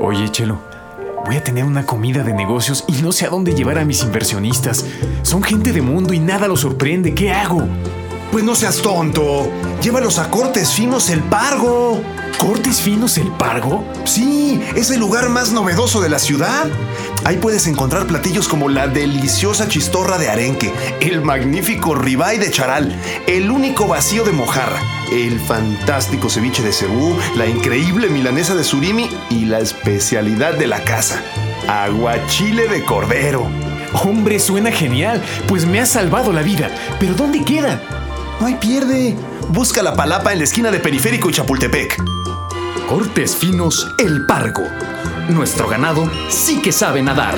Oye, Chelo, voy a tener una comida de negocios y no sé a dónde llevar a mis inversionistas. Son gente de mundo y nada los sorprende. ¿Qué hago? Pues no seas tonto. Llévalos a Cortes Finos El Pargo. ¿Cortes Finos El Pargo? Sí, es el lugar más novedoso de la ciudad. Ahí puedes encontrar platillos como la deliciosa chistorra de arenque, el magnífico ribeye de charal, el único vacío de mojarra, el fantástico ceviche de cebú, la increíble milanesa de surimi y la especialidad de la casa, aguachile de cordero. Hombre, suena genial, pues me ha salvado la vida. ¿Pero dónde queda? No hay pierde. Busca la palapa en la esquina de Periférico y Chapultepec. Cortes finos El Pargo. Nuestro ganado sí que sabe nadar.